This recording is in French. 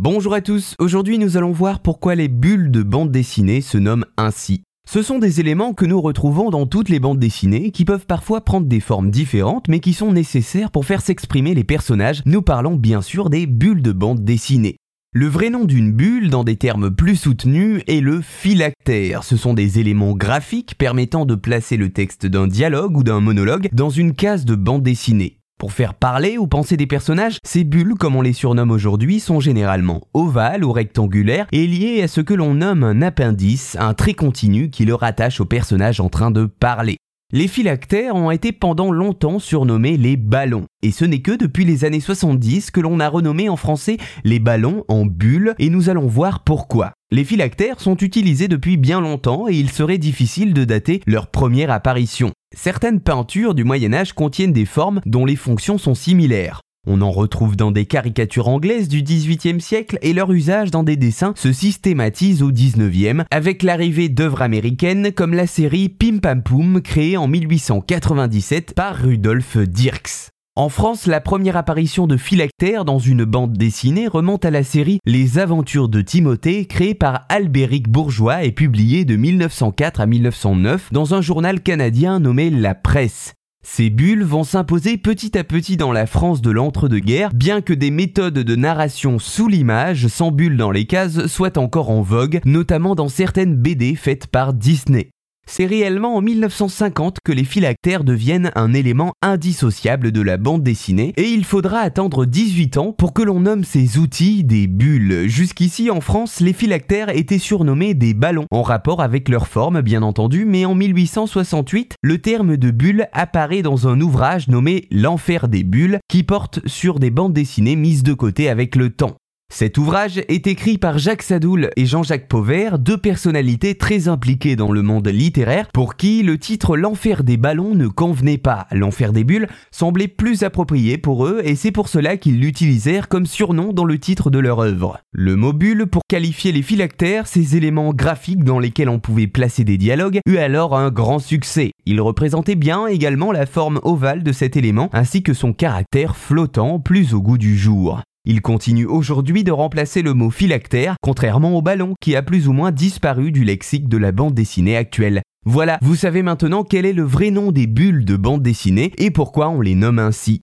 Bonjour à tous, aujourd'hui nous allons voir pourquoi les bulles de bande dessinée se nomment ainsi. Ce sont des éléments que nous retrouvons dans toutes les bandes dessinées qui peuvent parfois prendre des formes différentes mais qui sont nécessaires pour faire s'exprimer les personnages. Nous parlons bien sûr des bulles de bande dessinée. Le vrai nom d'une bulle, dans des termes plus soutenus, est le phylactère. Ce sont des éléments graphiques permettant de placer le texte d'un dialogue ou d'un monologue dans une case de bande dessinée. Pour faire parler ou penser des personnages, ces bulles, comme on les surnomme aujourd'hui, sont généralement ovales ou rectangulaires et liées à ce que l'on nomme un appendice, un trait continu qui le rattache au personnage en train de parler. Les phylactères ont été pendant longtemps surnommés les ballons, et ce n'est que depuis les années 70 que l'on a renommé en français les ballons en bulles, et nous allons voir pourquoi. Les phylactères sont utilisés depuis bien longtemps et il serait difficile de dater leur première apparition. Certaines peintures du Moyen Âge contiennent des formes dont les fonctions sont similaires. On en retrouve dans des caricatures anglaises du XVIIIe siècle et leur usage dans des dessins se systématise au XIXe avec l'arrivée d'œuvres américaines comme la série Pim Pam Poum créée en 1897 par Rudolf Dirks. En France, la première apparition de phylactère dans une bande dessinée remonte à la série Les Aventures de Timothée, créée par Albéric Bourgeois et publiée de 1904 à 1909 dans un journal canadien nommé La Presse. Ces bulles vont s'imposer petit à petit dans la France de l'entre-deux-guerres, bien que des méthodes de narration sous l'image, sans bulles dans les cases, soient encore en vogue, notamment dans certaines BD faites par Disney. C'est réellement en 1950 que les phylactères deviennent un élément indissociable de la bande dessinée et il faudra attendre 18 ans pour que l'on nomme ces outils des bulles. Jusqu'ici en France, les phylactères étaient surnommés des ballons, en rapport avec leur forme bien entendu, mais en 1868, le terme de bulle apparaît dans un ouvrage nommé L'enfer des bulles qui porte sur des bandes dessinées mises de côté avec le temps. Cet ouvrage est écrit par Jacques Sadoul et Jean-Jacques Pauvert, deux personnalités très impliquées dans le monde littéraire, pour qui le titre L'enfer des ballons ne convenait pas. L'enfer des bulles semblait plus approprié pour eux et c'est pour cela qu'ils l'utilisèrent comme surnom dans le titre de leur œuvre. Le mot bulle pour qualifier les phylactères, ces éléments graphiques dans lesquels on pouvait placer des dialogues, eut alors un grand succès. Il représentait bien également la forme ovale de cet élément ainsi que son caractère flottant plus au goût du jour. Il continue aujourd'hui de remplacer le mot phylactère, contrairement au ballon qui a plus ou moins disparu du lexique de la bande dessinée actuelle. Voilà, vous savez maintenant quel est le vrai nom des bulles de bande dessinée et pourquoi on les nomme ainsi.